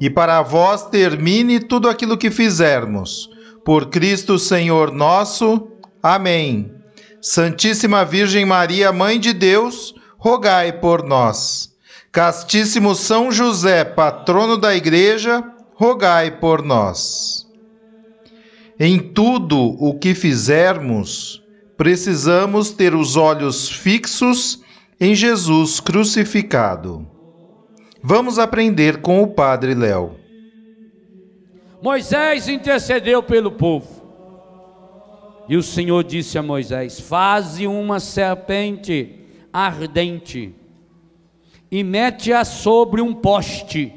e para vós termine tudo aquilo que fizermos. Por Cristo Senhor nosso. Amém. Santíssima Virgem Maria, Mãe de Deus, rogai por nós. Castíssimo São José, patrono da Igreja, rogai por nós. Em tudo o que fizermos, precisamos ter os olhos fixos em Jesus crucificado. Vamos aprender com o Padre Léo. Moisés intercedeu pelo povo. E o Senhor disse a Moisés: Faze uma serpente ardente e mete-a sobre um poste.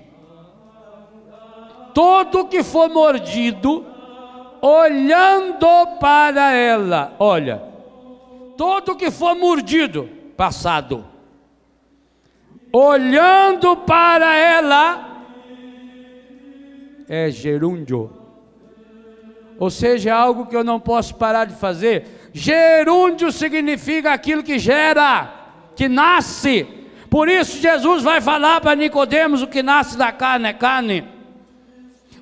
Todo que for mordido, olhando para ela, olha, todo que for mordido, passado, olhando para ela, é gerúndio. Ou seja, é algo que eu não posso parar de fazer. Gerúndio significa aquilo que gera, que nasce. Por isso Jesus vai falar para Nicodemos o que nasce da carne é carne.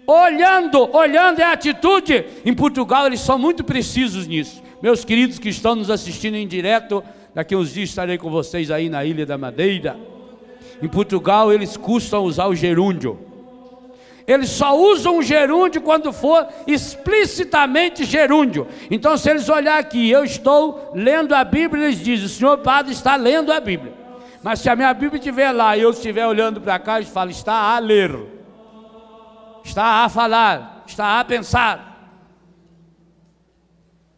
Olhando, olhando é atitude. Em Portugal eles são muito precisos nisso. Meus queridos que estão nos assistindo em direto, daqui uns dias estarei com vocês aí na Ilha da Madeira. Em Portugal eles custam usar o gerúndio. Eles só usam o gerúndio quando for explicitamente gerúndio. Então, se eles olhar aqui, eu estou lendo a Bíblia, eles dizem: o senhor padre está lendo a Bíblia. Mas se a minha Bíblia estiver lá e eu estiver olhando para cá, eles falam: está a ler, está a falar, está a pensar.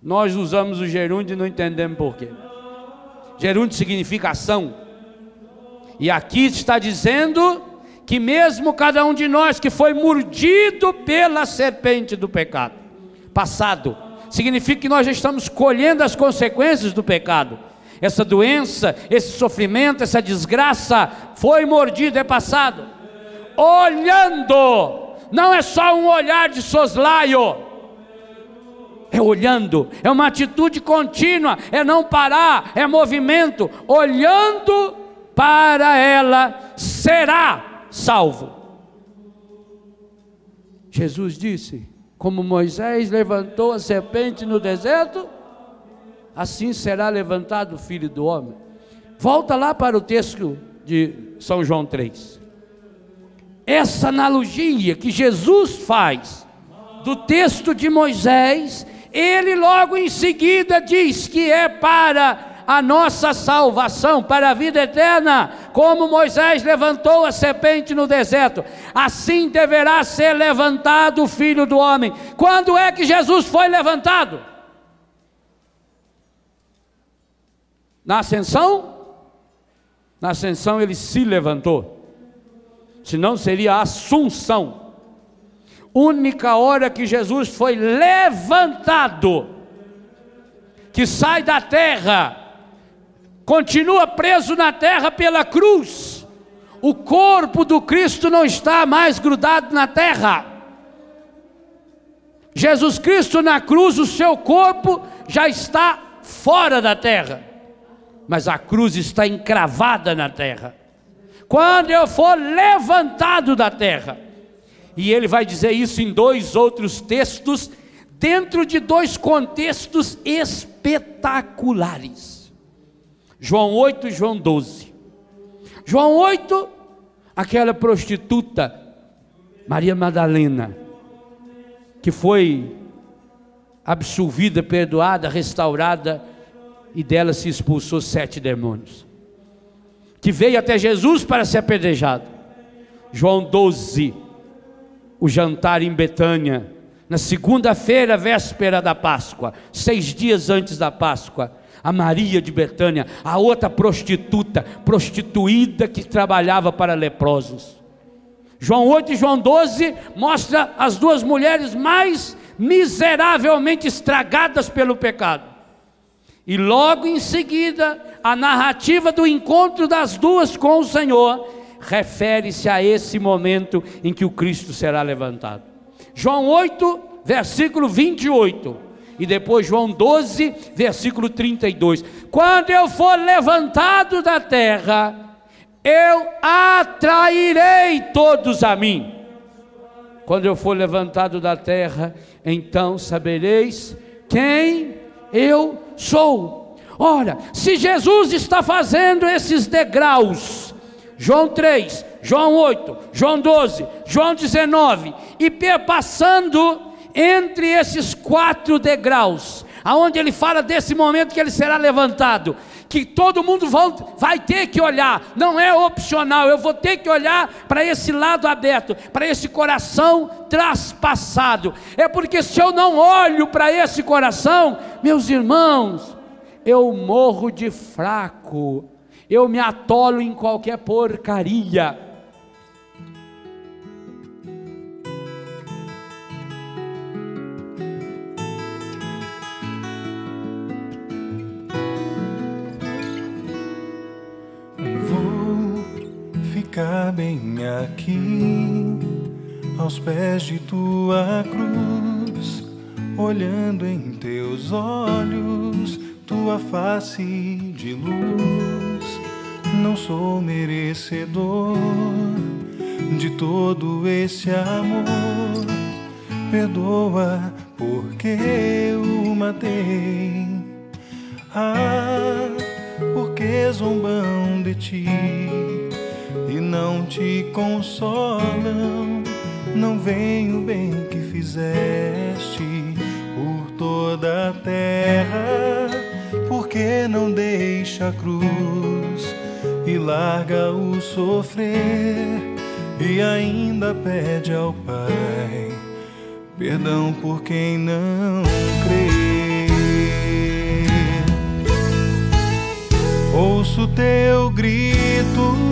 Nós usamos o gerúndio e não entendemos por quê. Gerúndio significa ação. E aqui está dizendo que mesmo cada um de nós que foi mordido pela serpente do pecado, passado, significa que nós já estamos colhendo as consequências do pecado. Essa doença, esse sofrimento, essa desgraça foi mordido, é passado. Olhando, não é só um olhar de soslaio, é olhando, é uma atitude contínua, é não parar, é movimento, olhando para ela será salvo. Jesus disse: Como Moisés levantou a serpente no deserto, assim será levantado o filho do homem. Volta lá para o texto de São João 3. Essa analogia que Jesus faz do texto de Moisés, ele logo em seguida diz que é para a nossa salvação para a vida eterna, como Moisés levantou a serpente no deserto, assim deverá ser levantado o filho do homem. Quando é que Jesus foi levantado? Na ascensão? Na ascensão ele se levantou, senão seria a assunção. Única hora que Jesus foi levantado, que sai da terra, continua preso na terra pela cruz. O corpo do Cristo não está mais grudado na terra. Jesus Cristo na cruz, o seu corpo já está fora da terra, mas a cruz está encravada na terra. Quando eu for levantado da terra, e ele vai dizer isso em dois outros textos, dentro de dois contextos espetaculares. João 8 e João 12. João 8, aquela prostituta, Maria Madalena, que foi absolvida, perdoada, restaurada, e dela se expulsou sete demônios. Que veio até Jesus para ser apedrejado. João 12, o jantar em Betânia, na segunda-feira, véspera da Páscoa, seis dias antes da Páscoa, a Maria de Betânia, a outra prostituta, prostituída que trabalhava para leprosos. João 8 e João 12 mostra as duas mulheres mais miseravelmente estragadas pelo pecado. E logo em seguida, a narrativa do encontro das duas com o Senhor refere-se a esse momento em que o Cristo será levantado. João 8, versículo 28. E depois João 12, versículo 32. Quando eu for levantado da terra, eu atrairei todos a mim. Quando eu for levantado da terra, então sabereis quem eu sou. Ora, se Jesus está fazendo esses degraus, João 3, João 8, João 12, João 19, e perpassando entre esses quatro degraus, aonde ele fala desse momento que ele será levantado, que todo mundo vai ter que olhar, não é opcional, eu vou ter que olhar para esse lado aberto, para esse coração traspassado. É porque se eu não olho para esse coração, meus irmãos, eu morro de fraco, eu me atolo em qualquer porcaria. Aqui, aos pés de tua cruz, olhando em teus olhos, tua face de luz. Não sou merecedor de todo esse amor. Perdoa porque eu matei. Ah, porque zombam de ti não te consolam. Não vem o bem que fizeste por toda a terra, porque não deixa a cruz e larga o sofrer e ainda pede ao Pai perdão por quem não crê. Ouço teu grito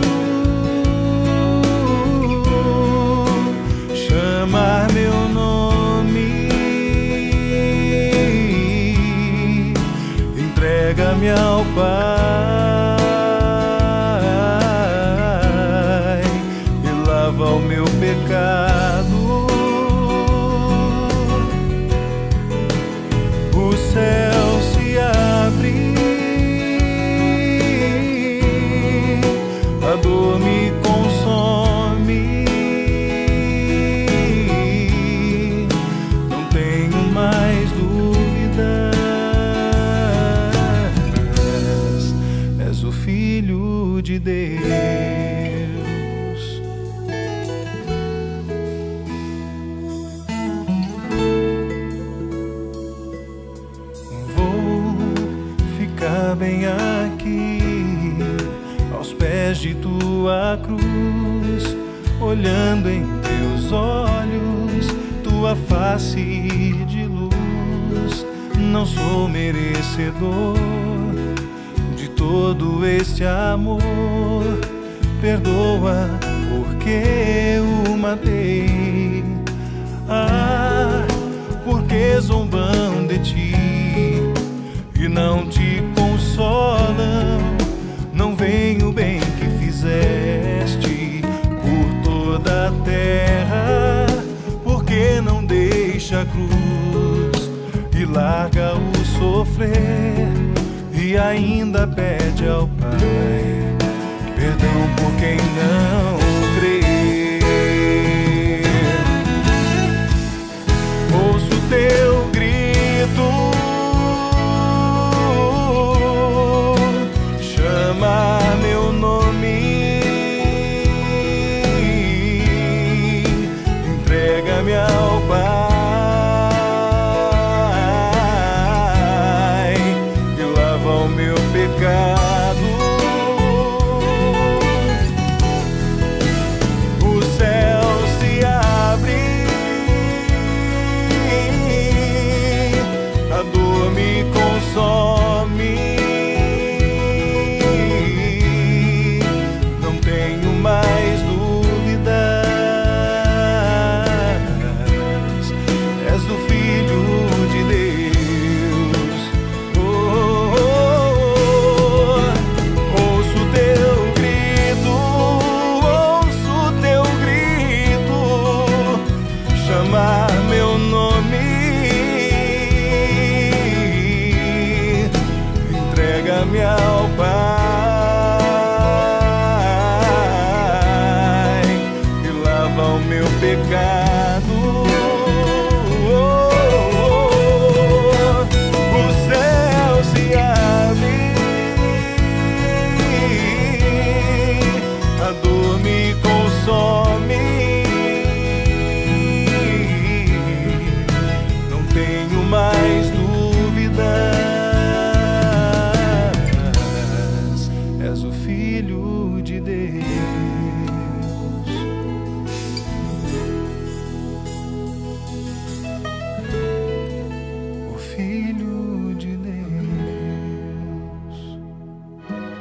zombam de ti e não te consolam. Não vem o bem fizeste por toda a terra, porque não deixa a cruz e larga o sofrer e ainda pede ao Pai perdão por quem não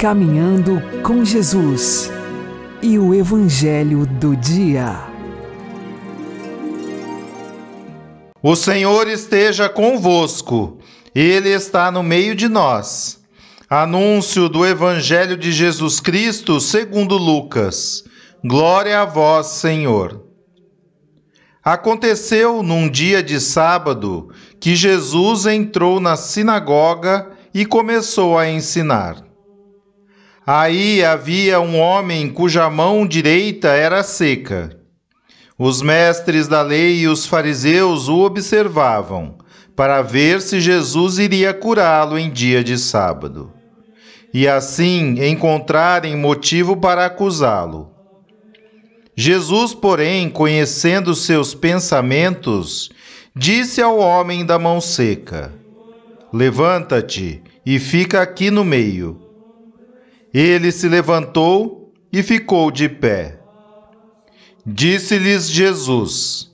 Caminhando com Jesus e o Evangelho do Dia. O Senhor esteja convosco, Ele está no meio de nós. Anúncio do Evangelho de Jesus Cristo segundo Lucas. Glória a vós, Senhor. Aconteceu num dia de sábado que Jesus entrou na sinagoga e começou a ensinar. Aí havia um homem cuja mão direita era seca. Os mestres da lei e os fariseus o observavam, para ver se Jesus iria curá-lo em dia de sábado. E assim encontrarem motivo para acusá-lo. Jesus, porém, conhecendo seus pensamentos, disse ao homem da mão seca: Levanta-te e fica aqui no meio. Ele se levantou e ficou de pé. Disse-lhes Jesus: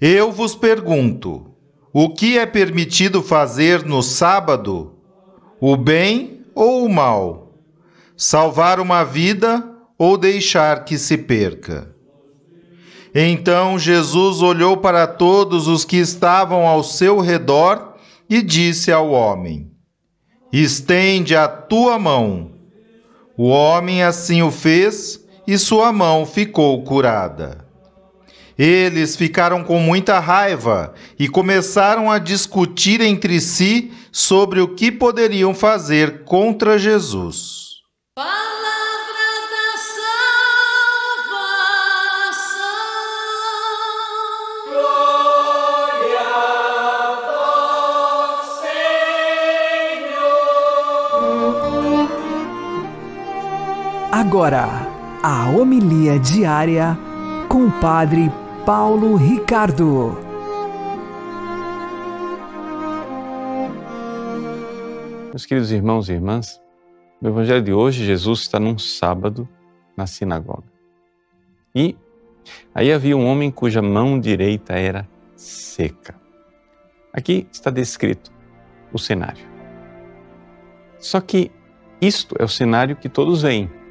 Eu vos pergunto, o que é permitido fazer no sábado? O bem ou o mal? Salvar uma vida ou deixar que se perca? Então Jesus olhou para todos os que estavam ao seu redor e disse ao homem: Estende a tua mão. O homem assim o fez e sua mão ficou curada. Eles ficaram com muita raiva e começaram a discutir entre si sobre o que poderiam fazer contra Jesus. Agora, a homilia diária com o Padre Paulo Ricardo. Meus queridos irmãos e irmãs, no Evangelho de hoje, Jesus está num sábado na sinagoga. E aí havia um homem cuja mão direita era seca. Aqui está descrito o cenário. Só que isto é o cenário que todos veem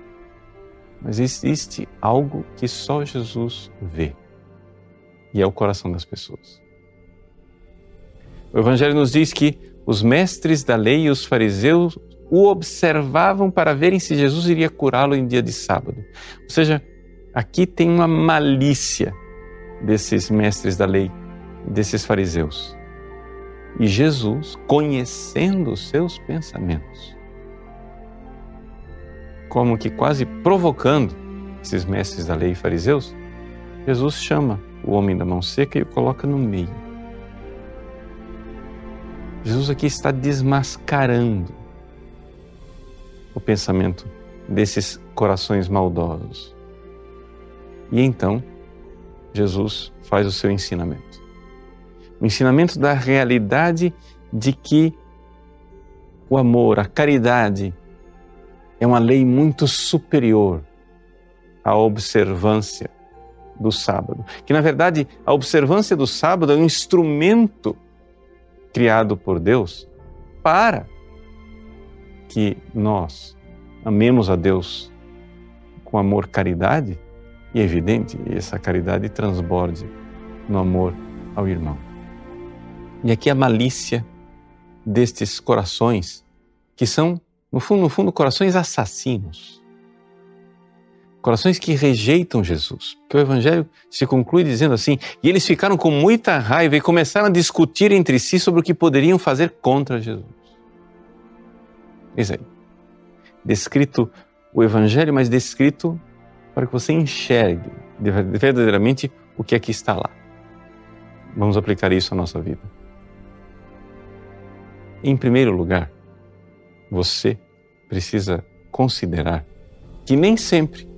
mas existe algo que só Jesus vê, e é o coração das pessoas. O Evangelho nos diz que os mestres da lei e os fariseus o observavam para verem se Jesus iria curá-lo em dia de sábado. Ou seja, aqui tem uma malícia desses mestres da lei, desses fariseus. E Jesus, conhecendo os seus pensamentos, como que quase provocando esses mestres da lei e fariseus, Jesus chama o homem da mão seca e o coloca no meio. Jesus aqui está desmascarando o pensamento desses corações maldosos. E então, Jesus faz o seu ensinamento. O ensinamento da realidade de que o amor, a caridade, é uma lei muito superior à observância do sábado. Que, na verdade, a observância do sábado é um instrumento criado por Deus para que nós amemos a Deus com amor caridade e é evidente, essa caridade transborde no amor ao irmão. E aqui a malícia destes corações que são no fundo, no fundo, corações assassinos. Corações que rejeitam Jesus. Que o Evangelho se conclui dizendo assim: e eles ficaram com muita raiva e começaram a discutir entre si sobre o que poderiam fazer contra Jesus. Isso aí. Descrito o Evangelho, mas descrito para que você enxergue verdadeiramente o que aqui está lá. Vamos aplicar isso à nossa vida. Em primeiro lugar, você precisa considerar que nem sempre,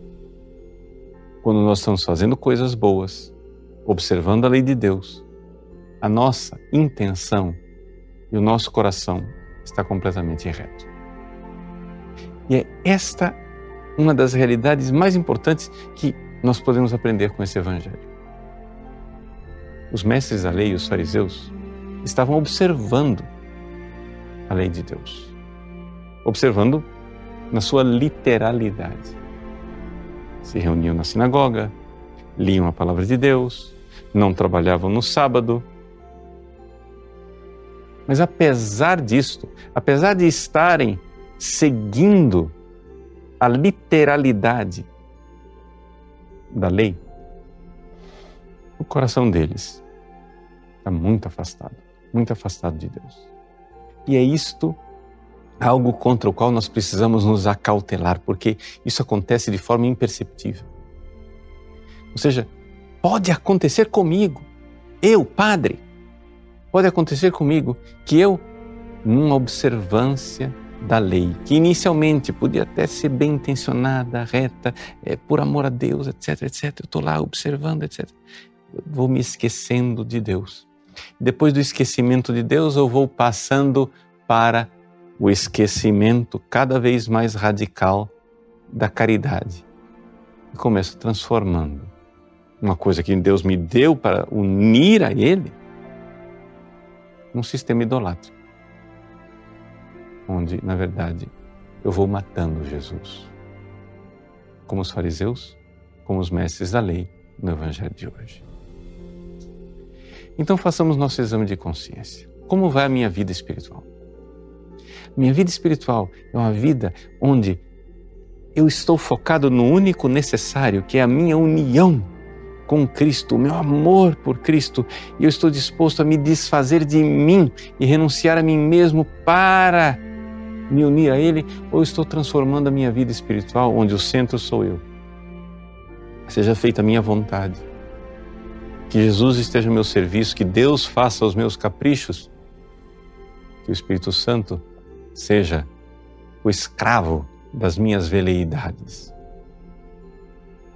quando nós estamos fazendo coisas boas, observando a lei de Deus, a nossa intenção e o nosso coração está completamente reto. E é esta uma das realidades mais importantes que nós podemos aprender com esse evangelho. Os mestres da lei e os fariseus estavam observando a lei de Deus observando na sua literalidade. Se reuniam na sinagoga, liam a palavra de Deus, não trabalhavam no sábado. Mas apesar disto, apesar de estarem seguindo a literalidade da lei, o coração deles está muito afastado, muito afastado de Deus. E é isto algo contra o qual nós precisamos nos acautelar, porque isso acontece de forma imperceptível. Ou seja, pode acontecer comigo, eu, padre, pode acontecer comigo que eu, numa observância da lei, que inicialmente podia até ser bem intencionada, reta, é, por amor a Deus, etc, etc. Eu estou lá observando, etc. Eu vou me esquecendo de Deus. Depois do esquecimento de Deus, eu vou passando para o esquecimento cada vez mais radical da caridade. E começo transformando uma coisa que Deus me deu para unir a Ele num sistema idolátrico onde, na verdade, eu vou matando Jesus. Como os fariseus, como os mestres da lei no Evangelho de hoje. Então façamos nosso exame de consciência. Como vai a minha vida espiritual? Minha vida espiritual é uma vida onde eu estou focado no único necessário, que é a minha união com Cristo, o meu amor por Cristo, e eu estou disposto a me desfazer de mim e renunciar a mim mesmo para me unir a Ele ou estou transformando a minha vida espiritual onde o centro sou eu? Seja feita a minha vontade. Que Jesus esteja ao meu serviço, que Deus faça os meus caprichos, que o Espírito Santo seja o escravo das minhas veleidades.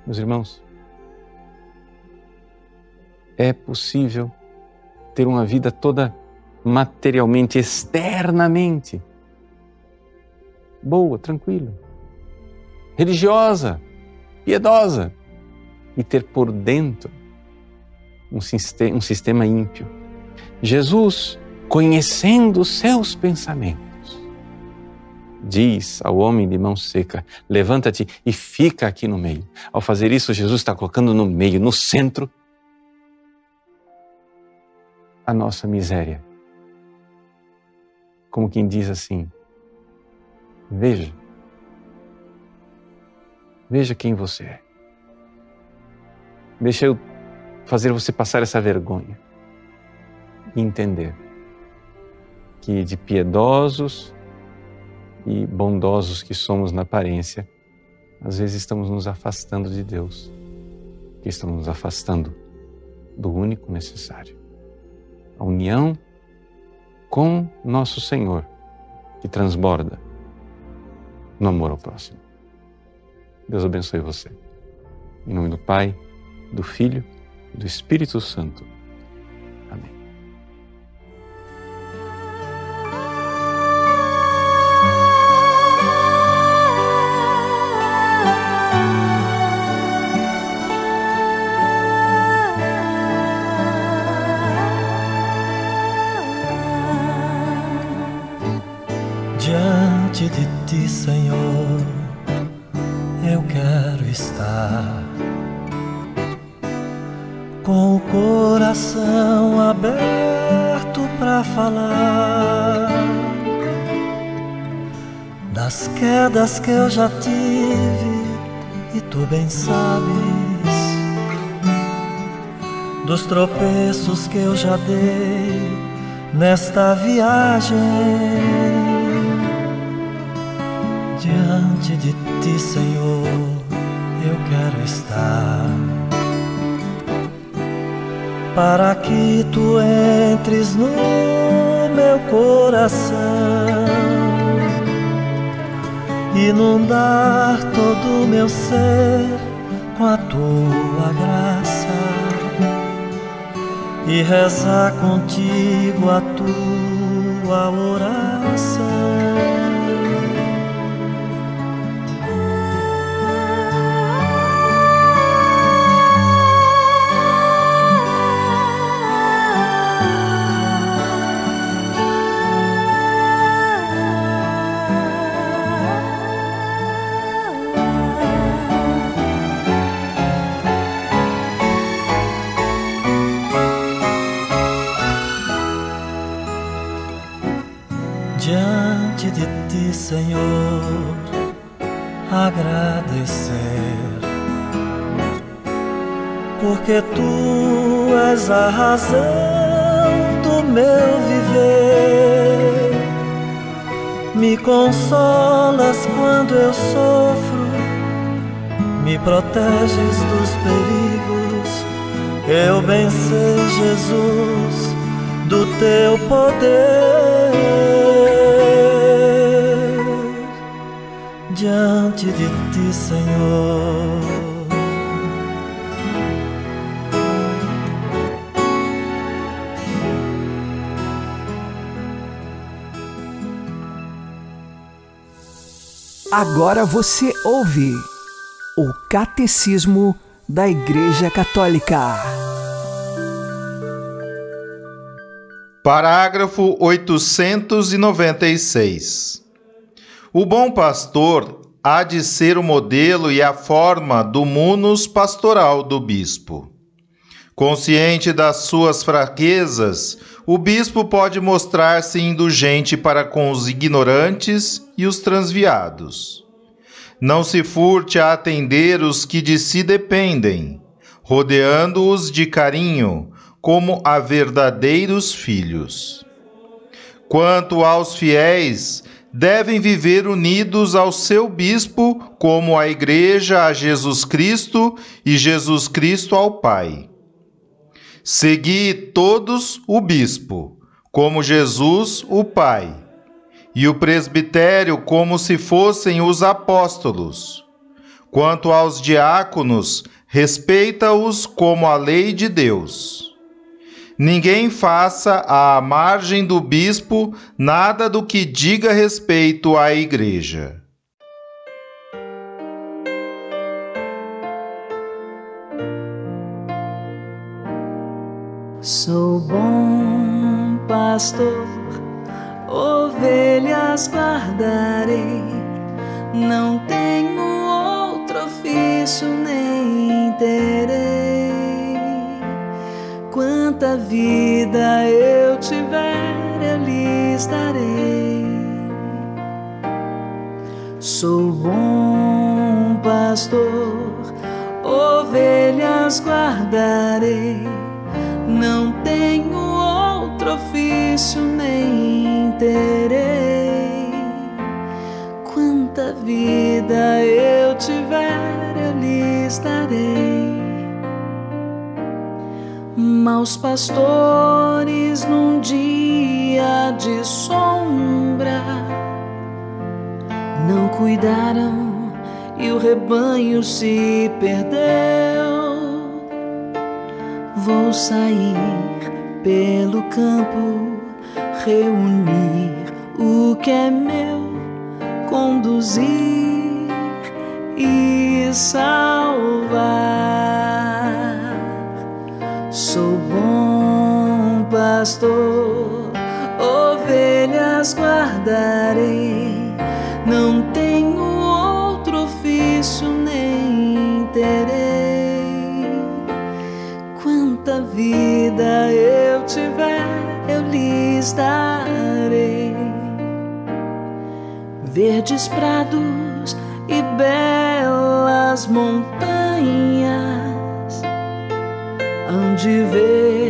Meus irmãos, é possível ter uma vida toda materialmente, externamente, boa, tranquila, religiosa, piedosa e ter por dentro um sistema, um sistema ímpio. Jesus, conhecendo os seus pensamentos, diz ao homem de mão seca: levanta-te e fica aqui no meio. Ao fazer isso, Jesus está colocando no meio, no centro, a nossa miséria. Como quem diz assim: Veja. Veja quem você é. Deixa eu fazer você passar essa vergonha e entender que de piedosos e bondosos que somos na aparência, às vezes estamos nos afastando de Deus, que estamos nos afastando do único necessário. A união com nosso Senhor, que transborda no amor ao próximo. Deus abençoe você. Em nome do Pai, do Filho e do Espírito Santo. Já tive e tu bem sabes dos tropeços que eu já dei nesta viagem diante de ti, Senhor, eu quero estar. Para que tu entres no meu coração, inundar todo o meu ser com a tua graça e rezar contigo a tua oração. Senhor, agradecer, porque tu és a razão do meu viver. Me consolas quando eu sofro, me proteges dos perigos. Eu bem sei, Jesus, do teu poder. Diante de ti, Senhor. Agora você ouve o Catecismo da Igreja Católica. Parágrafo 896. O bom pastor há de ser o modelo e a forma do munus pastoral do bispo. Consciente das suas fraquezas, o bispo pode mostrar-se indulgente para com os ignorantes e os transviados. Não se furte a atender os que de si dependem, rodeando-os de carinho, como a verdadeiros filhos. Quanto aos fiéis, devem viver unidos ao seu bispo, como a Igreja a Jesus Cristo e Jesus Cristo ao Pai. Segui todos o bispo, como Jesus o Pai, e o presbitério como se fossem os apóstolos. Quanto aos diáconos, respeita-os como a lei de Deus. Ninguém faça à margem do bispo nada do que diga respeito à igreja. Sou bom pastor, ovelhas guardarei, não tenho outro ofício nem terei quanta vida eu tiver, eu lhes darei. Sou bom pastor, ovelhas guardarei, não tenho outro ofício nem terei. Quanta vida eu tiver, eu lhes darei maus pastores num dia de sombra não cuidaram e o rebanho se perdeu. Vou sair pelo campo, reunir o que é meu, conduzir e salvar. Pastor, ovelhas guardarei, não tenho outro ofício nem terei. Quanta vida eu tiver, eu lhes darei. Verdes prados e belas montanhas hão de ver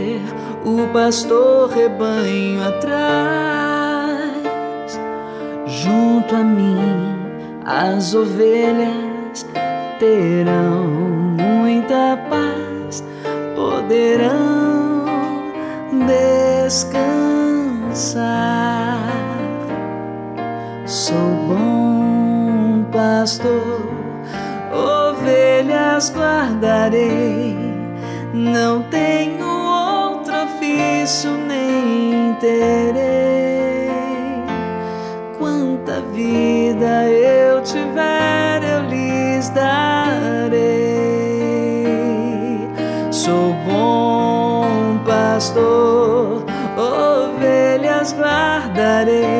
pastor rebanho atrás. Junto a mim, as ovelhas terão muita paz, poderão descansar. Sou bom pastor, ovelhas guardarei não tenho terei. Quanta vida eu tiver, eu lhes darei. Sou bom pastor, ovelhas guardarei.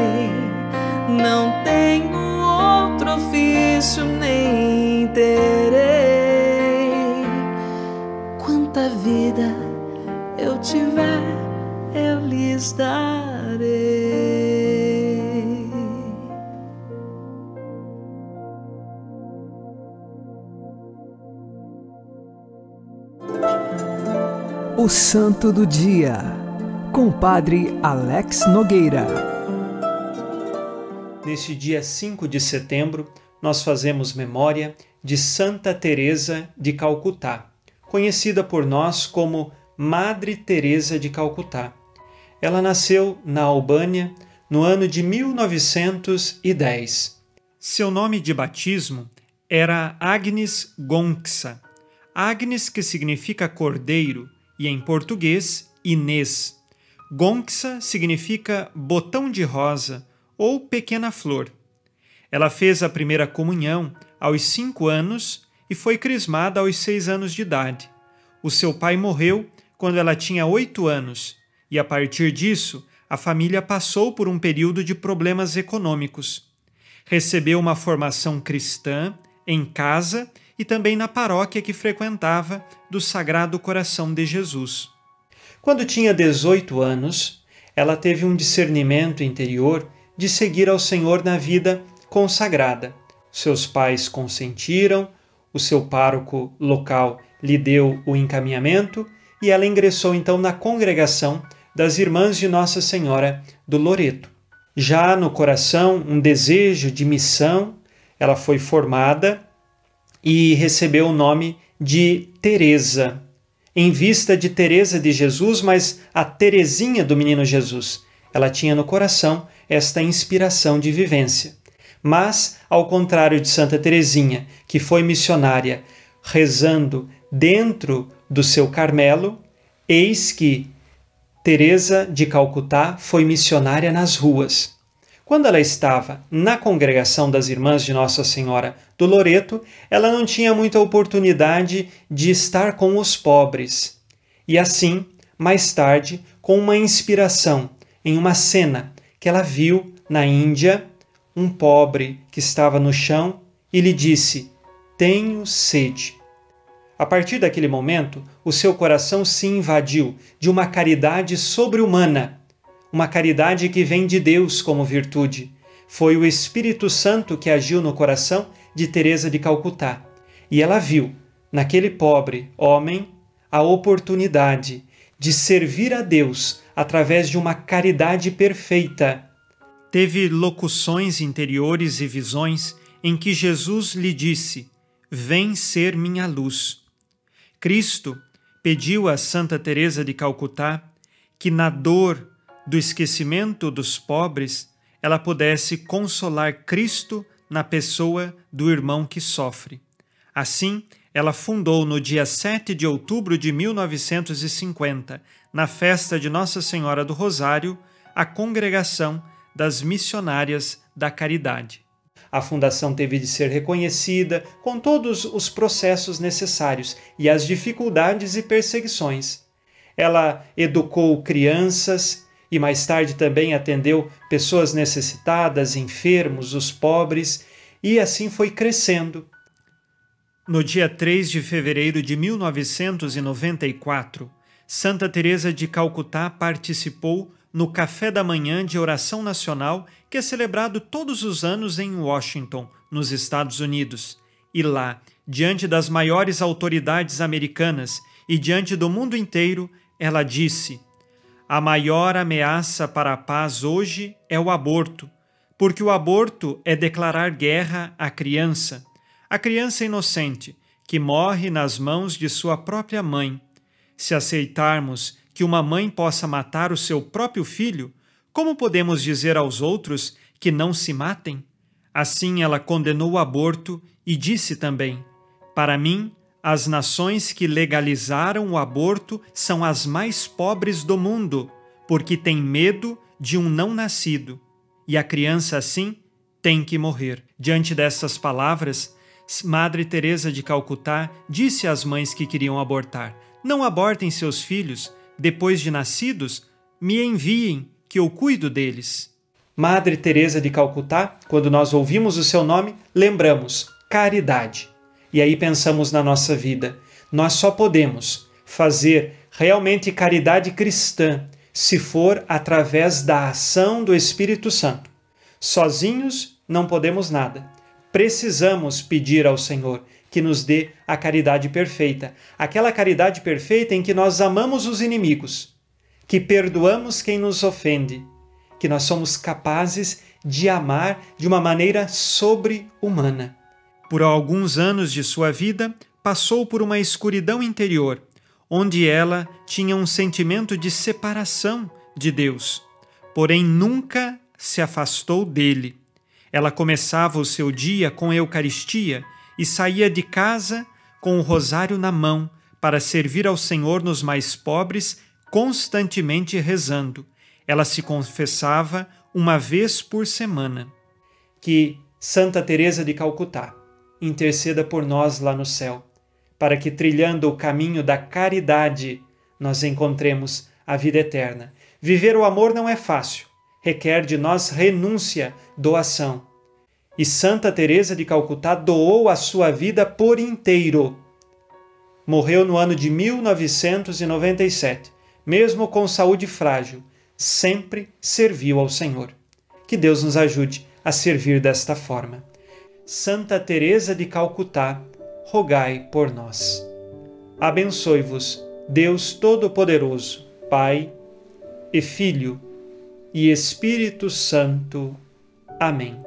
estarei. O Santo do Dia, com o Padre Alex Nogueira. Neste dia 5 de setembro, nós fazemos memória de Santa Teresa de Calcutá, conhecida por nós como Madre Teresa de Calcutá. Ela nasceu na Albânia no ano de 1910. Seu nome de batismo era Agnes Gonxa. Agnes que significa cordeiro e em português Inês. Gonxa significa botão de rosa ou pequena flor. Ela fez a primeira comunhão aos cinco anos e foi crismada aos seis anos de idade. O seu pai morreu quando ela tinha oito anos e, a partir disso, a família passou por um período de problemas econômicos. Recebeu uma formação cristã em casa e também na paróquia que frequentava do Sagrado Coração de Jesus. Quando tinha 18 anos, ela teve um discernimento interior de seguir ao Senhor na vida consagrada. Seus pais consentiram, o seu pároco local lhe deu o encaminhamento e ela ingressou então na congregação das Irmãs de Nossa Senhora do Loreto. Já no coração, um desejo de missão, ela foi formada e recebeu o nome de Teresa, em vista de Teresa de Jesus, mas a Terezinha do menino Jesus. Ela tinha no coração esta inspiração de vivência. Mas, ao contrário de Santa Teresinha, que foi missionária rezando dentro do seu Carmelo, eis que Teresa de Calcutá foi missionária nas ruas. Quando ela estava na congregação das Irmãs de Nossa Senhora do Loreto, ela não tinha muita oportunidade de estar com os pobres. E assim, mais tarde, com uma inspiração em uma cena que ela viu na Índia, um pobre que estava no chão e lhe disse: Tenho sede. A partir daquele momento, o seu coração se invadiu de uma caridade sobre-humana, uma caridade que vem de Deus como virtude. Foi o Espírito Santo que agiu no coração de Teresa de Calcutá, e ela viu naquele pobre homem a oportunidade de servir a Deus através de uma caridade perfeita. Teve locuções interiores e visões em que Jesus lhe disse: Vem ser minha luz. Cristo pediu a Santa Teresa de Calcutá que na dor do esquecimento dos pobres ela pudesse consolar Cristo na pessoa do irmão que sofre. Assim, ela fundou no dia 7 de outubro de 1950, na festa de Nossa Senhora do Rosário, a Congregação das Missionárias da Caridade. A fundação teve de ser reconhecida com todos os processos necessários e as dificuldades e perseguições. Ela educou crianças e mais tarde também atendeu pessoas necessitadas, enfermos, os pobres, e assim foi crescendo. No dia 3 de fevereiro de 1994, Santa Teresa de Calcutá participou no café da manhã de oração nacional que é celebrado todos os anos em Washington, nos Estados Unidos. E lá, diante das maiores autoridades americanas e diante do mundo inteiro, ela disse: A maior ameaça para a paz hoje é o aborto, porque o aborto é declarar guerra à criança, a criança inocente, que morre nas mãos de sua própria mãe. Se aceitarmos que uma mãe possa matar o seu próprio filho, como podemos dizer aos outros que não se matem? Assim ela condenou o aborto e disse também: Para mim, as nações que legalizaram o aborto são as mais pobres do mundo, porque têm medo de um não nascido. E a criança assim tem que morrer. Diante dessas palavras, Madre Teresa de Calcutá disse às mães que queriam abortar: Não abortem seus filhos, depois de nascidos, me enviem, que eu cuido deles. Madre Teresa de Calcutá, quando nós ouvimos o seu nome, lembramos caridade. E aí pensamos na nossa vida. Nós só podemos fazer realmente caridade cristã se for através da ação do Espírito Santo. Sozinhos não podemos nada. Precisamos pedir ao Senhor que nos dê a caridade perfeita, aquela caridade perfeita em que nós amamos os inimigos, que perdoamos quem nos ofende, que nós somos capazes de amar de uma maneira sobre-humana. Por alguns anos de sua vida, passou por uma escuridão interior, onde ela tinha um sentimento de separação de Deus, porém nunca se afastou dele. Ela começava o seu dia com a Eucaristia e saía de casa com o rosário na mão para servir ao Senhor nos mais pobres, constantemente rezando. Ela se confessava uma vez por semana. Que Santa Teresa de Calcutá interceda por nós lá no céu, para que trilhando o caminho da caridade nós encontremos a vida eterna. Viver o amor não é fácil, requer de nós renúncia, doação. E Santa Teresa de Calcutá doou a sua vida por inteiro. Morreu no ano de 1997, mesmo com saúde frágil, sempre serviu ao Senhor. Que Deus nos ajude a servir desta forma. Santa Teresa de Calcutá, rogai por nós. Abençoe-vos, Deus Todo-Poderoso, Pai e Filho e Espírito Santo. Amém.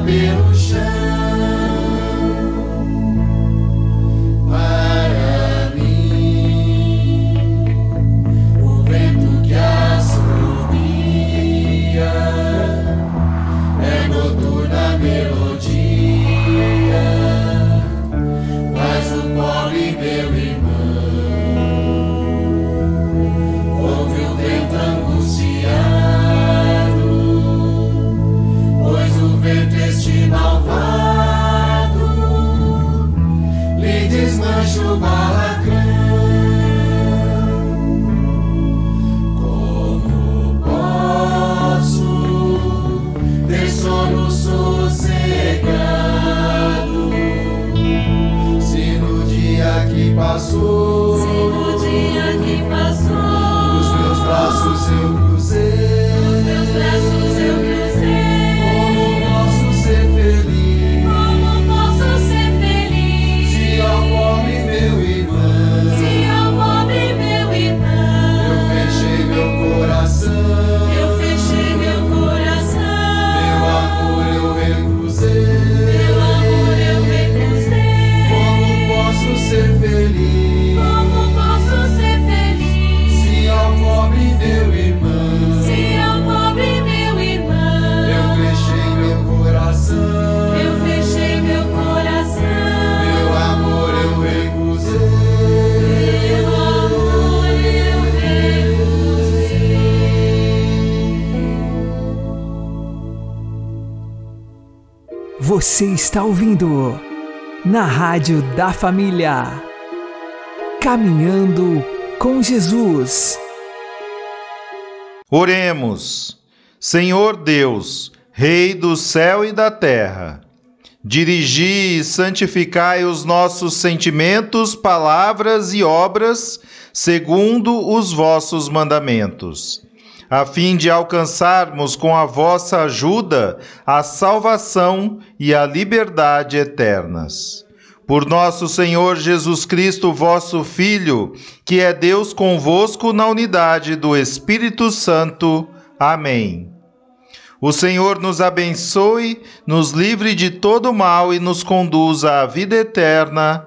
pelo Você está ouvindo na Rádio da Família. Caminhando com Jesus. Oremos. Senhor Deus, Rei do céu e da terra, dirigi e santificai os nossos sentimentos, palavras e obras, segundo os vossos mandamentos a fim de alcançarmos com a vossa ajuda a salvação e a liberdade eternas. Por nosso Senhor Jesus Cristo, vosso Filho, que é Deus convosco na unidade do Espírito Santo. Amém. O Senhor nos abençoe, nos livre de todo mal e nos conduza à vida eterna.